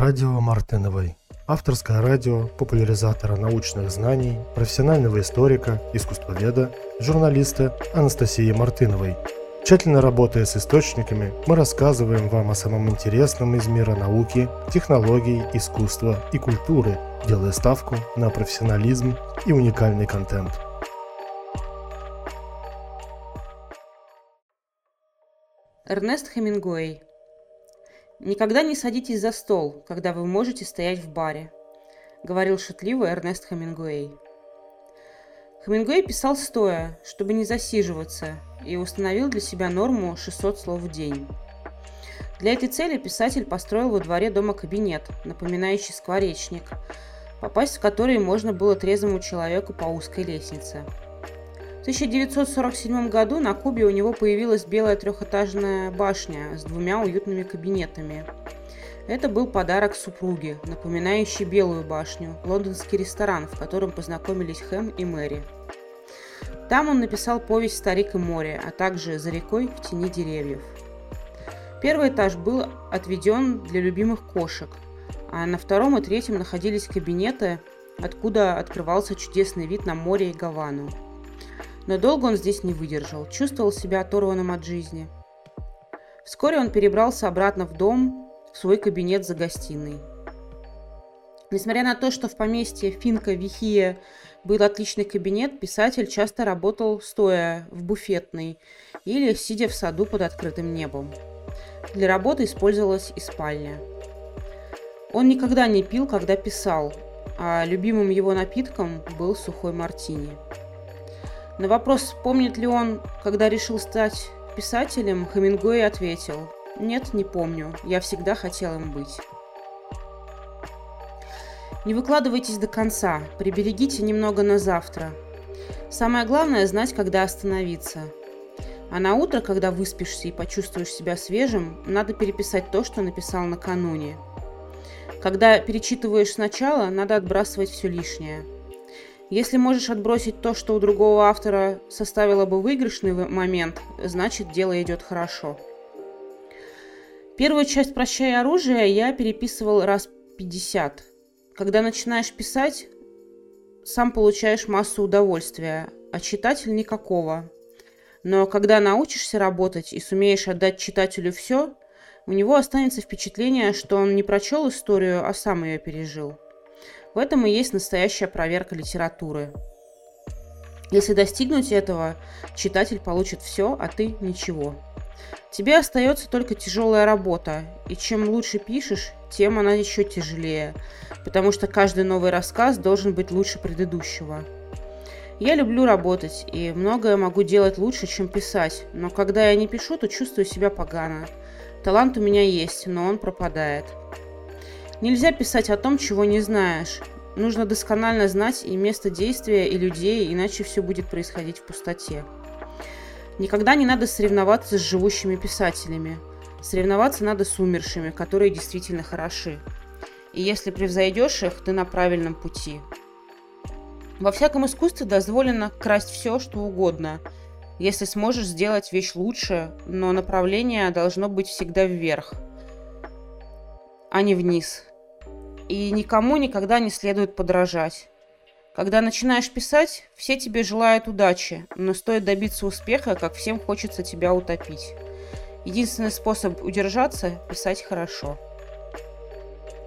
Радио Мартыновой. Авторское радио популяризатора научных знаний, профессионального историка, искусствоведа, журналиста Анастасии Мартыновой. Тщательно работая с источниками, мы рассказываем вам о самом интересном из мира науки, технологий, искусства и культуры, делая ставку на профессионализм и уникальный контент. Эрнест Хемингуэй «Никогда не садитесь за стол, когда вы можете стоять в баре», — говорил шутливо Эрнест Хемингуэй. Хемингуэй писал стоя, чтобы не засиживаться, и установил для себя норму 600 слов в день. Для этой цели писатель построил во дворе дома кабинет, напоминающий скворечник, попасть в который можно было трезвому человеку по узкой лестнице – в 1947 году на Кубе у него появилась белая трехэтажная башня с двумя уютными кабинетами. Это был подарок супруге, напоминающий Белую башню, лондонский ресторан, в котором познакомились Хэм и Мэри. Там он написал повесть «Старик и море», а также «За рекой в тени деревьев». Первый этаж был отведен для любимых кошек, а на втором и третьем находились кабинеты, откуда открывался чудесный вид на море и Гавану. Но долго он здесь не выдержал, чувствовал себя оторванным от жизни. Вскоре он перебрался обратно в дом, в свой кабинет за гостиной. Несмотря на то, что в поместье Финка Вихия был отличный кабинет, писатель часто работал стоя в буфетной или сидя в саду под открытым небом. Для работы использовалась и спальня. Он никогда не пил, когда писал, а любимым его напитком был сухой мартини. На вопрос, помнит ли он, когда решил стать писателем, Хемингуэй ответил «Нет, не помню. Я всегда хотел им быть». Не выкладывайтесь до конца, приберегите немного на завтра. Самое главное – знать, когда остановиться. А на утро, когда выспишься и почувствуешь себя свежим, надо переписать то, что написал накануне. Когда перечитываешь сначала, надо отбрасывать все лишнее – если можешь отбросить то, что у другого автора составило бы выигрышный момент, значит дело идет хорошо. Первую часть «Прощай оружие» я переписывал раз 50. Когда начинаешь писать, сам получаешь массу удовольствия, а читатель никакого. Но когда научишься работать и сумеешь отдать читателю все, у него останется впечатление, что он не прочел историю, а сам ее пережил. В этом и есть настоящая проверка литературы. Если достигнуть этого, читатель получит все, а ты ничего. Тебе остается только тяжелая работа, и чем лучше пишешь, тем она еще тяжелее, потому что каждый новый рассказ должен быть лучше предыдущего. Я люблю работать, и многое могу делать лучше, чем писать, но когда я не пишу, то чувствую себя погано. Талант у меня есть, но он пропадает. Нельзя писать о том, чего не знаешь. Нужно досконально знать и место действия, и людей, иначе все будет происходить в пустоте. Никогда не надо соревноваться с живущими писателями. Соревноваться надо с умершими, которые действительно хороши. И если превзойдешь их, ты на правильном пути. Во всяком искусстве дозволено красть все, что угодно, если сможешь сделать вещь лучше, но направление должно быть всегда вверх, а не вниз и никому никогда не следует подражать. Когда начинаешь писать, все тебе желают удачи, но стоит добиться успеха, как всем хочется тебя утопить. Единственный способ удержаться – писать хорошо.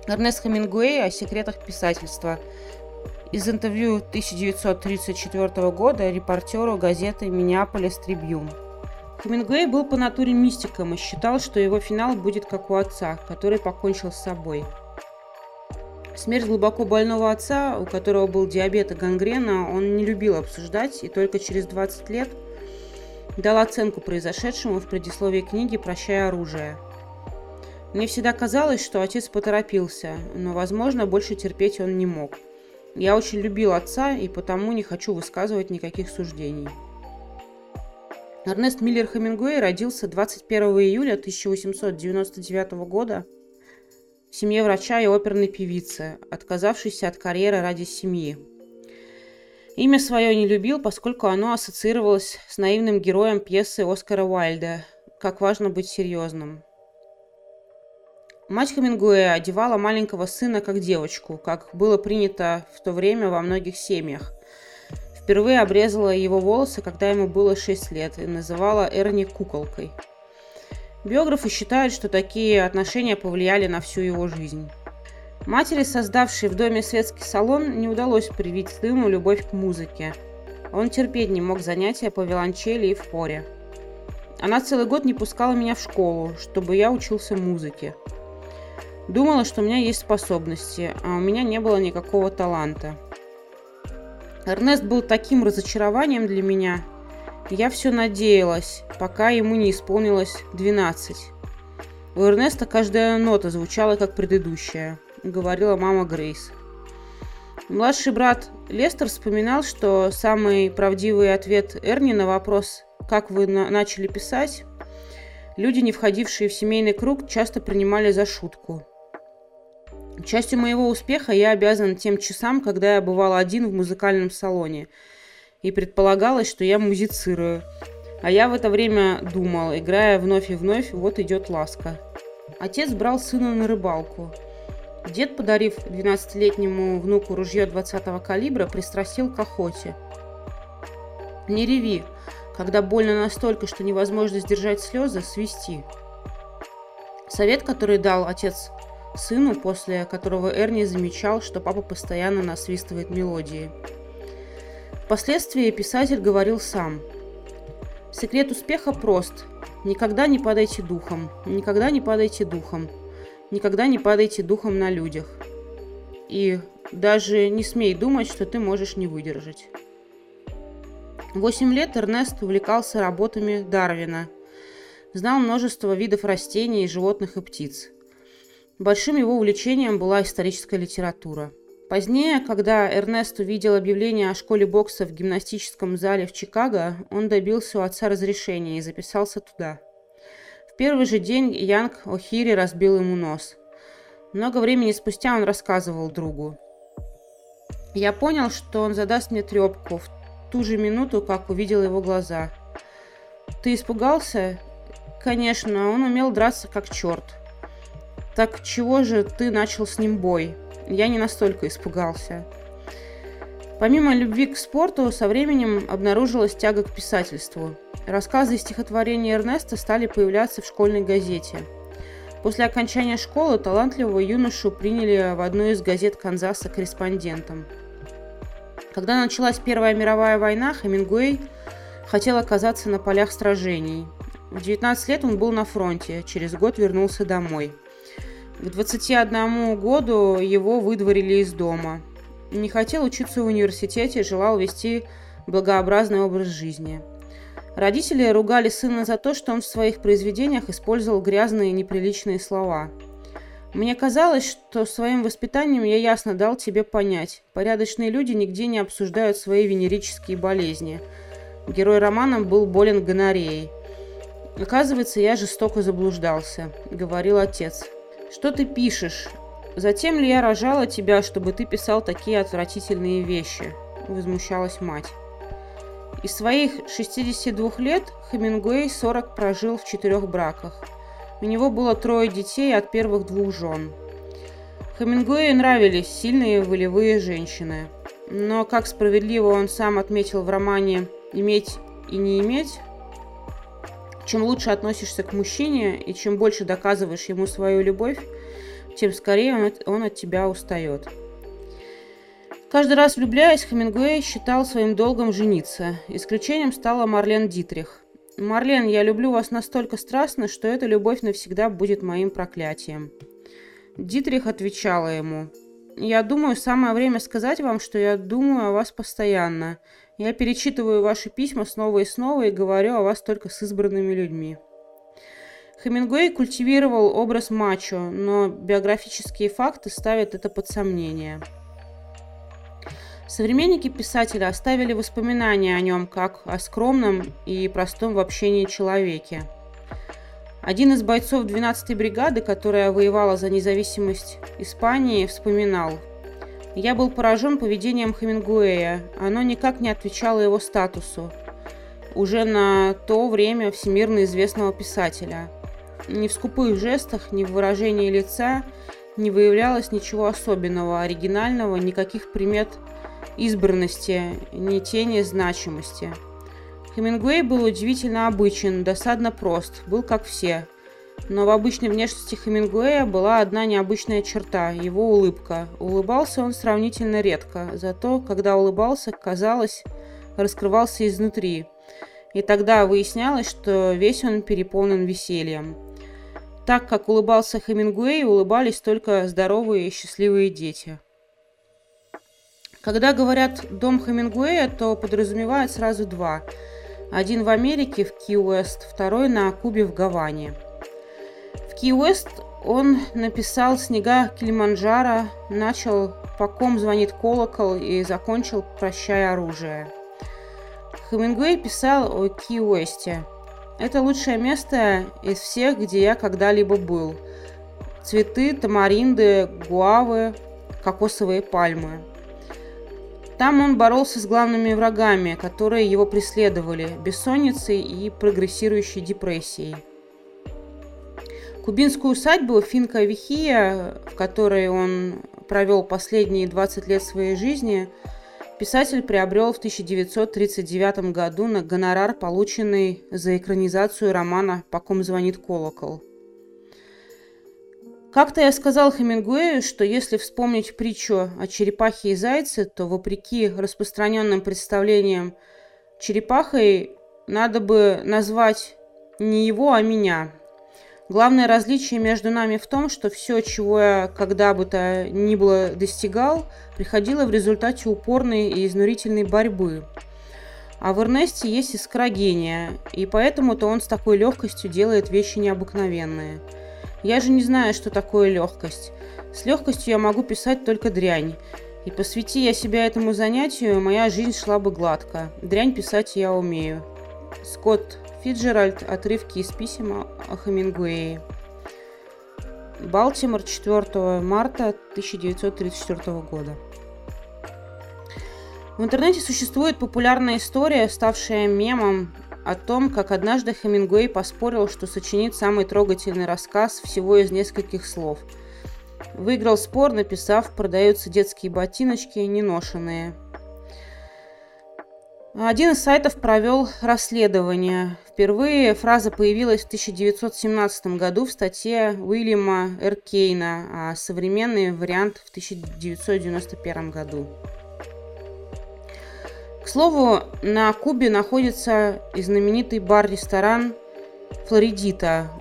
Эрнест Хемингуэй о секретах писательства. Из интервью 1934 года репортеру газеты «Миннеаполис Трибьюн». Хемингуэй был по натуре мистиком и считал, что его финал будет как у отца, который покончил с собой – Смерть глубоко больного отца, у которого был диабет и гангрена, он не любил обсуждать и только через 20 лет дал оценку произошедшему в предисловии книги «Прощай оружие». Мне всегда казалось, что отец поторопился, но, возможно, больше терпеть он не мог. Я очень любил отца и потому не хочу высказывать никаких суждений. Эрнест Миллер Хемингуэй родился 21 июля 1899 года в семье врача и оперной певицы, отказавшейся от карьеры ради семьи. Имя свое не любил, поскольку оно ассоциировалось с наивным героем пьесы Оскара Уайльда «Как важно быть серьезным». Мать Хемингуэя одевала маленького сына как девочку, как было принято в то время во многих семьях. Впервые обрезала его волосы, когда ему было 6 лет, и называла Эрни куколкой. Биографы считают, что такие отношения повлияли на всю его жизнь. Матери, создавшей в доме светский салон, не удалось привить сыну любовь к музыке. Он терпеть не мог занятия по виолончели и в хоре. Она целый год не пускала меня в школу, чтобы я учился музыке. Думала, что у меня есть способности, а у меня не было никакого таланта. Эрнест был таким разочарованием для меня. Я все надеялась, пока ему не исполнилось 12. У Эрнеста каждая нота звучала как предыдущая, говорила мама Грейс. Младший брат Лестер вспоминал, что самый правдивый ответ Эрни на вопрос «Как вы на начали писать?» люди, не входившие в семейный круг, часто принимали за шутку. Частью моего успеха я обязан тем часам, когда я бывал один в музыкальном салоне. И предполагалось, что я музицирую. А я в это время думал, играя вновь и вновь, вот идет ласка. Отец брал сына на рыбалку. Дед, подарив 12-летнему внуку ружье 20-го калибра, пристрастил к охоте. «Не реви. Когда больно настолько, что невозможно сдержать слезы, свисти». Совет, который дал отец сыну, после которого Эрни замечал, что папа постоянно насвистывает мелодии. Впоследствии писатель говорил сам. Секрет успеха прост. Никогда не падайте духом. Никогда не падайте духом. Никогда не падайте духом на людях. И даже не смей думать, что ты можешь не выдержать. Восемь лет Эрнест увлекался работами Дарвина. Знал множество видов растений, животных и птиц. Большим его увлечением была историческая литература. Позднее, когда Эрнест увидел объявление о школе бокса в гимнастическом зале в Чикаго, он добился у отца разрешения и записался туда. В первый же день Янг О'Хири разбил ему нос. Много времени спустя он рассказывал другу. Я понял, что он задаст мне трепку в ту же минуту, как увидел его глаза. Ты испугался? Конечно, он умел драться как черт. Так чего же ты начал с ним бой? Я не настолько испугался. Помимо любви к спорту, со временем обнаружилась тяга к писательству. Рассказы и стихотворения Эрнеста стали появляться в школьной газете. После окончания школы талантливого юношу приняли в одну из газет Канзаса корреспондентом. Когда началась Первая мировая война, Хемингуэй хотел оказаться на полях сражений. В 19 лет он был на фронте, через год вернулся домой – к 21 году его выдворили из дома. Не хотел учиться в университете, желал вести благообразный образ жизни. Родители ругали сына за то, что он в своих произведениях использовал грязные неприличные слова. Мне казалось, что своим воспитанием я ясно дал тебе понять. Порядочные люди нигде не обсуждают свои венерические болезни. Герой романа был болен гонореей. Оказывается, я жестоко заблуждался, говорил отец. Что ты пишешь? Затем ли я рожала тебя, чтобы ты писал такие отвратительные вещи? Возмущалась мать. Из своих 62 лет Хемингуэй 40 прожил в четырех браках. У него было трое детей от первых двух жен. Хемингуэю нравились сильные волевые женщины. Но, как справедливо он сам отметил в романе «Иметь и не иметь», чем лучше относишься к мужчине и чем больше доказываешь ему свою любовь, тем скорее он от, он от тебя устает. Каждый раз влюбляясь, Хемингуэй считал своим долгом жениться. Исключением стала Марлен Дитрих. «Марлен, я люблю вас настолько страстно, что эта любовь навсегда будет моим проклятием». Дитрих отвечала ему, «Я думаю, самое время сказать вам, что я думаю о вас постоянно. Я перечитываю ваши письма снова и снова и говорю о вас только с избранными людьми. Хемингуэй культивировал образ мачо, но биографические факты ставят это под сомнение. Современники писателя оставили воспоминания о нем как о скромном и простом в общении человеке. Один из бойцов 12-й бригады, которая воевала за независимость Испании, вспоминал – я был поражен поведением Хемингуэя. Оно никак не отвечало его статусу. Уже на то время всемирно известного писателя. ни в скупых жестах, ни в выражении лица не выявлялось ничего особенного, оригинального, никаких примет избранности, ни тени значимости. Хемингуэй был удивительно обычен, досадно прост, был как все. Но в обычной внешности Хемингуэя была одна необычная черта – его улыбка. Улыбался он сравнительно редко, зато, когда улыбался, казалось, раскрывался изнутри. И тогда выяснялось, что весь он переполнен весельем. Так как улыбался Хемингуэй, улыбались только здоровые и счастливые дети. Когда говорят «дом Хемингуэя», то подразумевают сразу два. Один в Америке, в Ки-Уэст, второй на Кубе в Гаване. Ки-Уэст он написал «Снега Килиманджаро», начал «По ком звонит колокол» и закончил «Прощай оружие». Хемингуэй писал о Ки-Уэсте. Это лучшее место из всех, где я когда-либо был. Цветы, тамаринды, гуавы, кокосовые пальмы. Там он боролся с главными врагами, которые его преследовали – бессонницей и прогрессирующей депрессией. Кубинскую усадьбу Финка Вихия, в которой он провел последние 20 лет своей жизни – Писатель приобрел в 1939 году на гонорар, полученный за экранизацию романа «По ком звонит колокол». Как-то я сказал Хемингуэю, что если вспомнить притчу о черепахе и зайце, то вопреки распространенным представлениям черепахой надо бы назвать не его, а меня – Главное различие между нами в том, что все, чего я когда бы то ни было достигал, приходило в результате упорной и изнурительной борьбы. А в Эрнесте есть искра гения, и поэтому-то он с такой легкостью делает вещи необыкновенные. Я же не знаю, что такое легкость. С легкостью я могу писать только дрянь. И посвяти я себя этому занятию, моя жизнь шла бы гладко. Дрянь писать я умею. Скотт Фиджеральд. Отрывки из писем о Хемингуэе. Балтимор, 4 марта 1934 года. В интернете существует популярная история, ставшая мемом, о том, как однажды Хемингуэй поспорил, что сочинит самый трогательный рассказ всего из нескольких слов. Выиграл спор, написав «Продаются детские ботиночки, неношенные». Один из сайтов провел расследование. Впервые фраза появилась в 1917 году в статье Уильяма Эркейна, а современный вариант в 1991 году. К слову, на Кубе находится и знаменитый бар-ресторан Флоридита,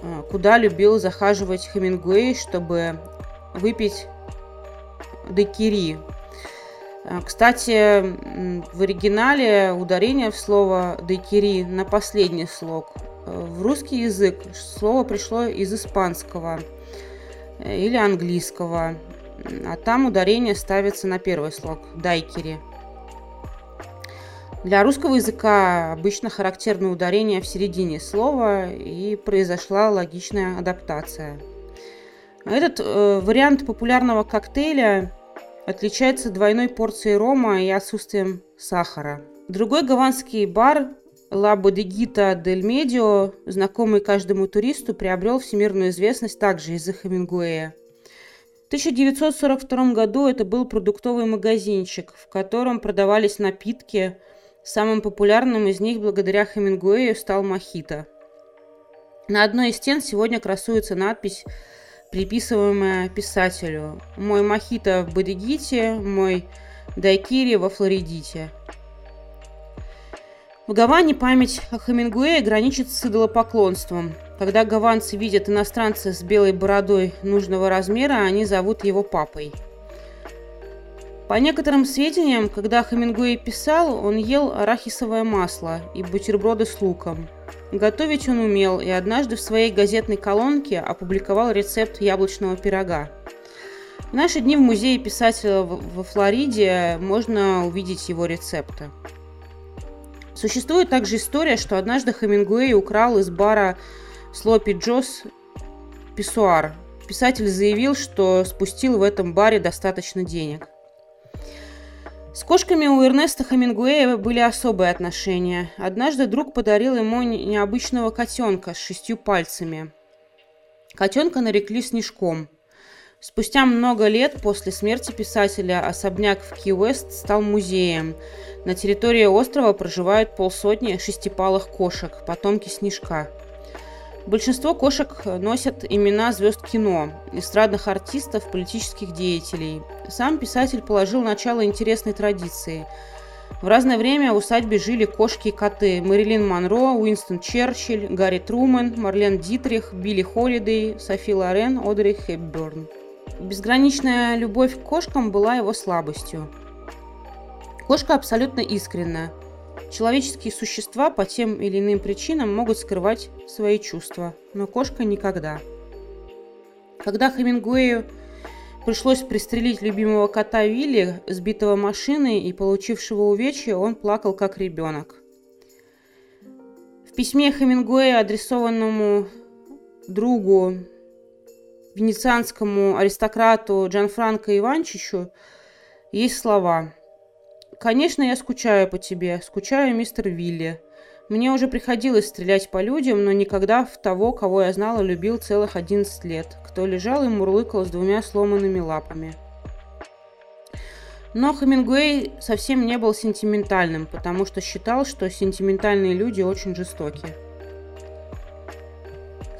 э, куда любил захаживать Хемингуэй, чтобы выпить декири, кстати, в оригинале ударение в слово «дайкири» на последний слог. Э, в русский язык слово пришло из испанского э, или английского, а там ударение ставится на первый слог «дайкири». Для русского языка обычно характерно ударение в середине слова и произошла логичная адаптация. Этот э, вариант популярного коктейля отличается двойной порцией рома и отсутствием сахара. Другой гаванский бар Ла Бодегита Дель Медио, знакомый каждому туристу, приобрел всемирную известность также из-за Хемингуэя. В 1942 году это был продуктовый магазинчик, в котором продавались напитки. Самым популярным из них благодаря Хемингуэю стал мохито. На одной из стен сегодня красуется надпись приписываемое писателю. Мой мохито в Бодегите, мой дайкири во Флоридите. В Гаване память о Хемингуэе граничит с идолопоклонством. Когда гаванцы видят иностранца с белой бородой нужного размера, они зовут его папой. По некоторым сведениям, когда Хемингуэй писал, он ел арахисовое масло и бутерброды с луком – Готовить он умел и однажды в своей газетной колонке опубликовал рецепт яблочного пирога. В наши дни в музее писателя во Флориде можно увидеть его рецепты. Существует также история, что однажды Хемингуэй украл из бара Слопи Джос писсуар. Писатель заявил, что спустил в этом баре достаточно денег. С кошками у Эрнеста Хемингуэя были особые отношения. Однажды друг подарил ему необычного котенка с шестью пальцами. Котенка нарекли Снежком. Спустя много лет после смерти писателя особняк в Ки-Уэст стал музеем. На территории острова проживают полсотни шестипалых кошек, потомки Снежка. Большинство кошек носят имена звезд кино, эстрадных артистов, политических деятелей. Сам писатель положил начало интересной традиции. В разное время в усадьбе жили кошки и коты. Мэрилин Монро, Уинстон Черчилль, Гарри Трумэн, Марлен Дитрих, Билли Холидей, Софи Лорен, Одри Хепберн. Безграничная любовь к кошкам была его слабостью. Кошка абсолютно искренна. Человеческие существа по тем или иным причинам могут скрывать свои чувства, но кошка никогда. Когда Хемингуэю пришлось пристрелить любимого кота Вилли, сбитого машиной и получившего увечья, он плакал как ребенок. В письме Хемингуэя, адресованному другу, венецианскому аристократу Джанфранко Иванчичу, есть слова – Конечно, я скучаю по тебе, скучаю, мистер Вилли. Мне уже приходилось стрелять по людям, но никогда в того, кого я знал и любил целых 11 лет, кто лежал и мурлыкал с двумя сломанными лапами. Но Хемингуэй совсем не был сентиментальным, потому что считал, что сентиментальные люди очень жестоки.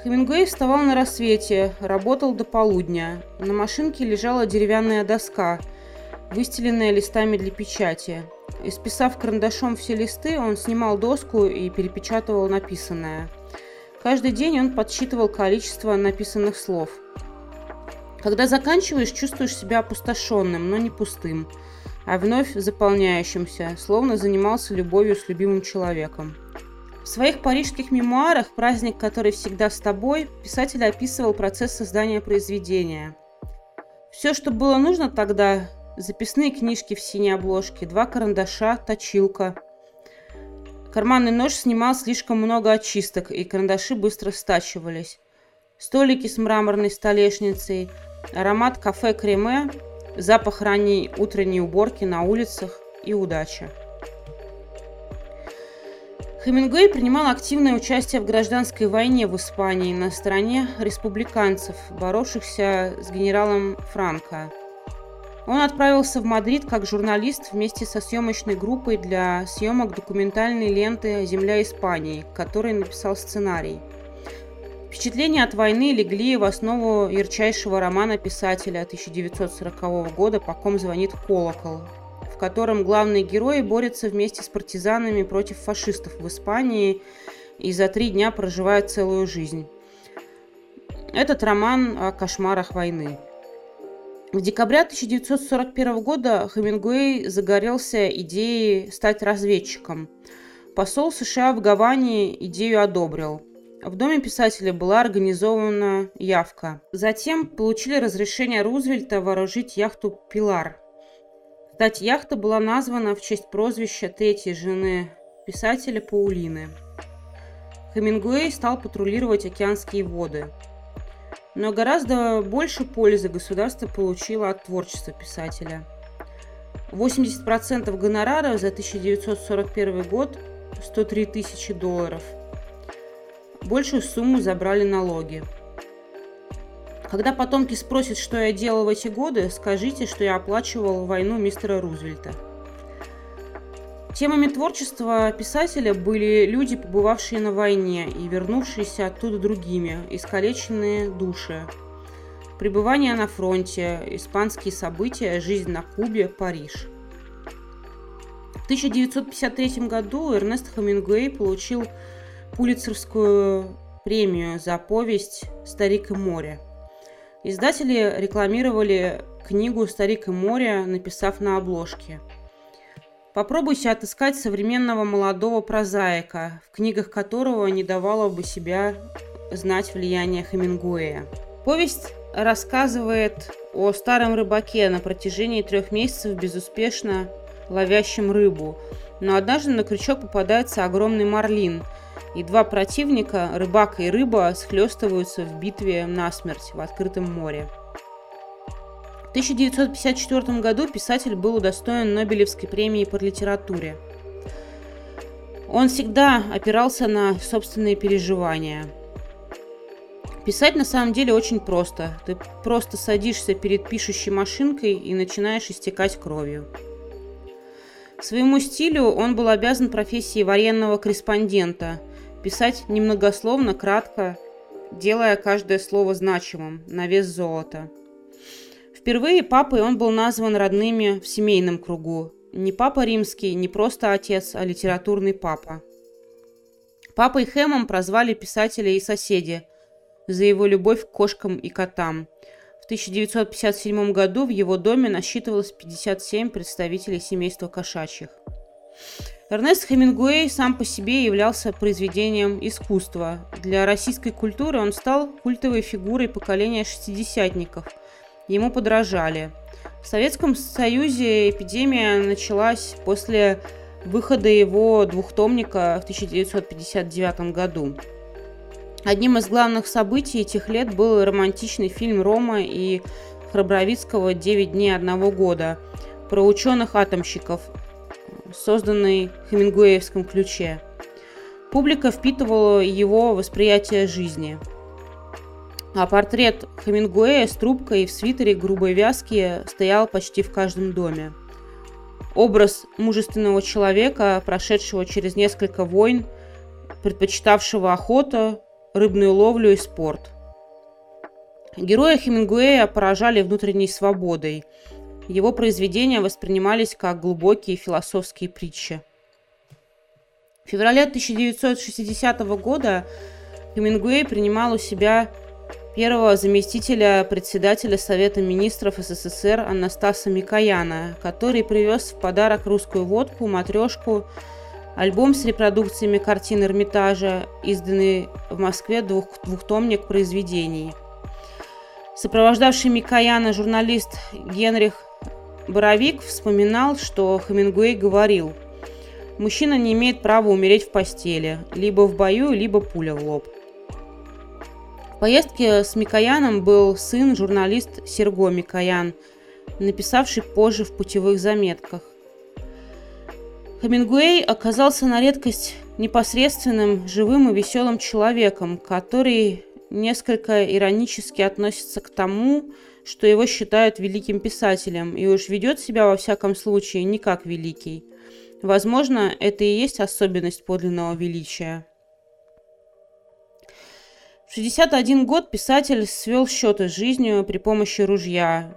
Хемингуэй вставал на рассвете, работал до полудня. На машинке лежала деревянная доска – выстеленная листами для печати. Исписав карандашом все листы, он снимал доску и перепечатывал написанное. Каждый день он подсчитывал количество написанных слов. Когда заканчиваешь, чувствуешь себя опустошенным, но не пустым, а вновь заполняющимся, словно занимался любовью с любимым человеком. В своих парижских мемуарах «Праздник, который всегда с тобой» писатель описывал процесс создания произведения. Все, что было нужно тогда, записные книжки в синей обложке, два карандаша, точилка. Карманный нож снимал слишком много очисток, и карандаши быстро стачивались. Столики с мраморной столешницей, аромат кафе Креме, запах ранней утренней уборки на улицах и удача. Хемингуэй принимал активное участие в гражданской войне в Испании на стороне республиканцев, боровшихся с генералом Франко. Он отправился в Мадрид как журналист вместе со съемочной группой для съемок документальной ленты «Земля Испании», которой написал сценарий. Впечатления от войны легли в основу ярчайшего романа писателя 1940 года «По ком звонит колокол», в котором главные герои борются вместе с партизанами против фашистов в Испании и за три дня проживают целую жизнь. Этот роман о кошмарах войны. В декабре 1941 года Хемингуэй загорелся идеей стать разведчиком. Посол США в Гаване идею одобрил. В доме писателя была организована явка. Затем получили разрешение Рузвельта вооружить яхту «Пилар». Кстати, яхта была названа в честь прозвища третьей жены писателя Паулины. Хемингуэй стал патрулировать океанские воды – но гораздо больше пользы государство получило от творчества писателя. 80% гонорара за 1941 год – 103 тысячи долларов. Большую сумму забрали налоги. Когда потомки спросят, что я делал в эти годы, скажите, что я оплачивал войну мистера Рузвельта. Темами творчества писателя были люди, побывавшие на войне и вернувшиеся оттуда другими, искалеченные души. Пребывание на фронте, испанские события, жизнь на Кубе, Париж. В 1953 году Эрнест Хемингуэй получил Пулицерскую премию за повесть «Старик и море». Издатели рекламировали книгу «Старик и море», написав на обложке – Попробуйте отыскать современного молодого прозаика, в книгах которого не давало бы себя знать влияние Хемингуэя. Повесть рассказывает о старом рыбаке на протяжении трех месяцев безуспешно ловящем рыбу. Но однажды на крючок попадается огромный марлин, и два противника, рыбак и рыба, схлестываются в битве насмерть в открытом море. 1954 году писатель был удостоен Нобелевской премии по литературе. Он всегда опирался на собственные переживания. Писать на самом деле очень просто. Ты просто садишься перед пишущей машинкой и начинаешь истекать кровью. Своему стилю он был обязан профессии военного корреспондента. Писать немногословно, кратко, делая каждое слово значимым, на вес золота. Впервые папой он был назван родными в семейном кругу. Не папа римский, не просто отец, а литературный папа. Папой Хэмом прозвали писателя и соседи за его любовь к кошкам и котам. В 1957 году в его доме насчитывалось 57 представителей семейства кошачьих. Эрнест Хемингуэй сам по себе являлся произведением искусства. Для российской культуры он стал культовой фигурой поколения шестидесятников. Ему подражали. В Советском Союзе эпидемия началась после выхода его двухтомника в 1959 году. Одним из главных событий этих лет был романтичный фильм Рома и Храбровицкого «Девять дней одного года» про ученых-атомщиков, созданный в хемингуэевском ключе. Публика впитывала его восприятие жизни. А портрет Хемингуэя с трубкой в свитере грубой вязки стоял почти в каждом доме. Образ мужественного человека, прошедшего через несколько войн, предпочитавшего охоту, рыбную ловлю и спорт. Героя Хемингуэя поражали внутренней свободой – его произведения воспринимались как глубокие философские притчи. В феврале 1960 года Хемингуэй принимал у себя первого заместителя председателя Совета министров СССР Анастаса Микояна, который привез в подарок русскую водку, матрешку, альбом с репродукциями картин Эрмитажа, изданный в Москве двух, двухтомник произведений. Сопровождавший Микояна журналист Генрих Боровик вспоминал, что Хемингуэй говорил, «Мужчина не имеет права умереть в постели, либо в бою, либо пуля в лоб». Поездке с Микояном был сын, журналист Серго Микоян, написавший позже в путевых заметках. Хемингуэй оказался на редкость непосредственным, живым и веселым человеком, который несколько иронически относится к тому, что его считают великим писателем, и уж ведет себя во всяком случае не как великий. Возможно, это и есть особенность подлинного величия. В 61 год писатель свел счеты с жизнью при помощи ружья.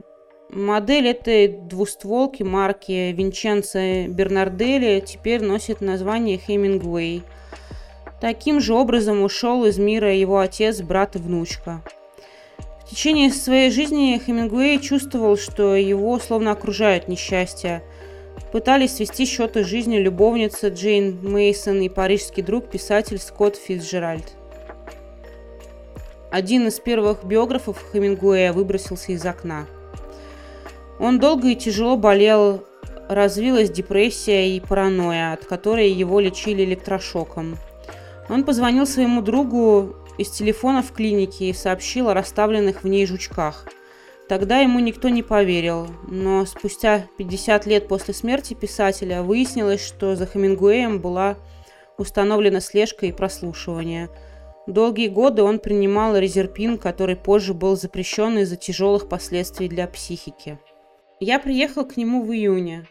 Модель этой двустволки марки Винченцо Бернарделли теперь носит название Хемингуэй. Таким же образом ушел из мира его отец, брат и внучка. В течение своей жизни Хемингуэй чувствовал, что его словно окружают несчастья. Пытались свести счеты с жизнью любовница Джейн Мейсон и парижский друг писатель Скотт Фицджеральд. Один из первых биографов Хемингуэя выбросился из окна. Он долго и тяжело болел, развилась депрессия и паранойя, от которой его лечили электрошоком. Он позвонил своему другу из телефона в клинике и сообщил о расставленных в ней жучках. Тогда ему никто не поверил, но спустя 50 лет после смерти писателя выяснилось, что за Хемингуэем была установлена слежка и прослушивание. Долгие годы он принимал резерпин, который позже был запрещен из-за тяжелых последствий для психики. Я приехал к нему в июне.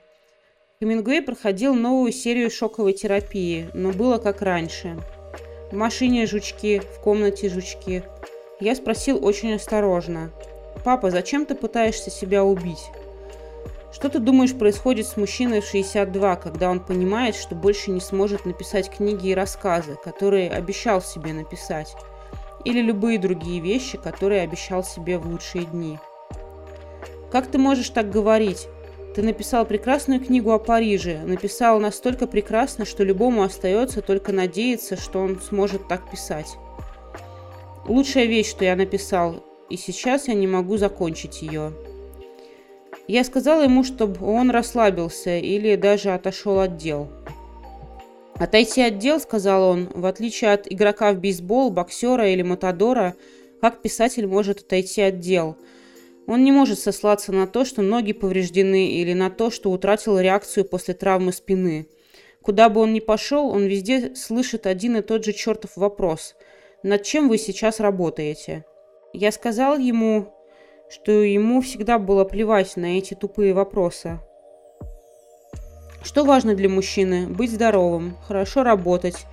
Хемингуэй проходил новую серию шоковой терапии, но было как раньше – в машине жучки, в комнате жучки. Я спросил очень осторожно. «Папа, зачем ты пытаешься себя убить?» Что ты думаешь происходит с мужчиной в 62, когда он понимает, что больше не сможет написать книги и рассказы, которые обещал себе написать? Или любые другие вещи, которые обещал себе в лучшие дни? Как ты можешь так говорить? Ты написал прекрасную книгу о Париже, написал настолько прекрасно, что любому остается только надеяться, что он сможет так писать. Лучшая вещь, что я написал, и сейчас я не могу закончить ее. Я сказал ему, чтобы он расслабился или даже отошел от дел. Отойти от дел, сказал он, в отличие от игрока в бейсбол, боксера или матадора, как писатель может отойти от дел – он не может сослаться на то, что ноги повреждены или на то, что утратил реакцию после травмы спины. Куда бы он ни пошел, он везде слышит один и тот же чертов вопрос. над чем вы сейчас работаете? Я сказал ему, что ему всегда было плевать на эти тупые вопросы. Что важно для мужчины? Быть здоровым, хорошо работать,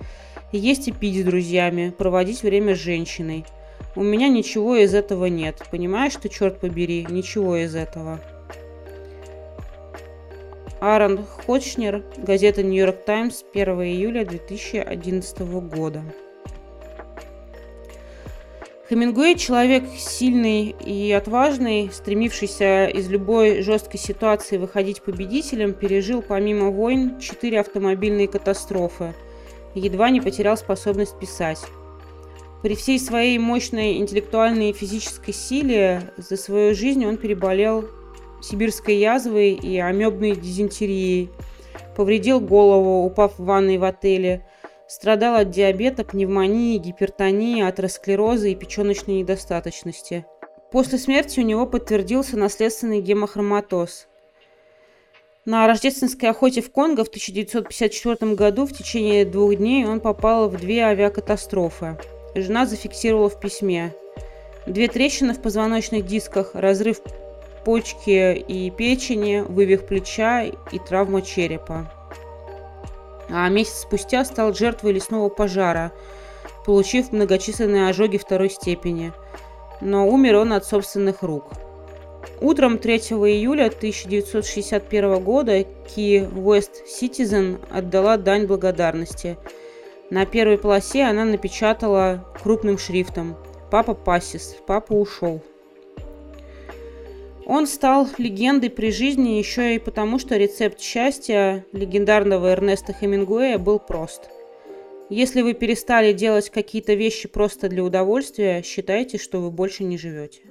есть и пить с друзьями, проводить время с женщиной. У меня ничего из этого нет. Понимаешь, что, черт побери, ничего из этого. Аарон Хочнер, газета «Нью-Йорк Таймс», 1 июля 2011 года. Хемингуэй – человек сильный и отважный, стремившийся из любой жесткой ситуации выходить победителем, пережил помимо войн четыре автомобильные катастрофы. Едва не потерял способность писать. При всей своей мощной интеллектуальной и физической силе за свою жизнь он переболел сибирской язвой и амебной дизентерией, повредил голову, упав в ванной в отеле, страдал от диабета, пневмонии, гипертонии, атеросклероза и печеночной недостаточности. После смерти у него подтвердился наследственный гемохроматоз. На рождественской охоте в Конго в 1954 году в течение двух дней он попал в две авиакатастрофы. Жена зафиксировала в письме. Две трещины в позвоночных дисках, разрыв почки и печени, вывих плеча и травма черепа. А месяц спустя стал жертвой лесного пожара, получив многочисленные ожоги второй степени. Но умер он от собственных рук. Утром 3 июля 1961 года Ки West Citizen отдала дань благодарности. На первой полосе она напечатала крупным шрифтом «Папа пасис, папа ушел». Он стал легендой при жизни еще и потому, что рецепт счастья легендарного Эрнеста Хемингуэя был прост. Если вы перестали делать какие-то вещи просто для удовольствия, считайте, что вы больше не живете.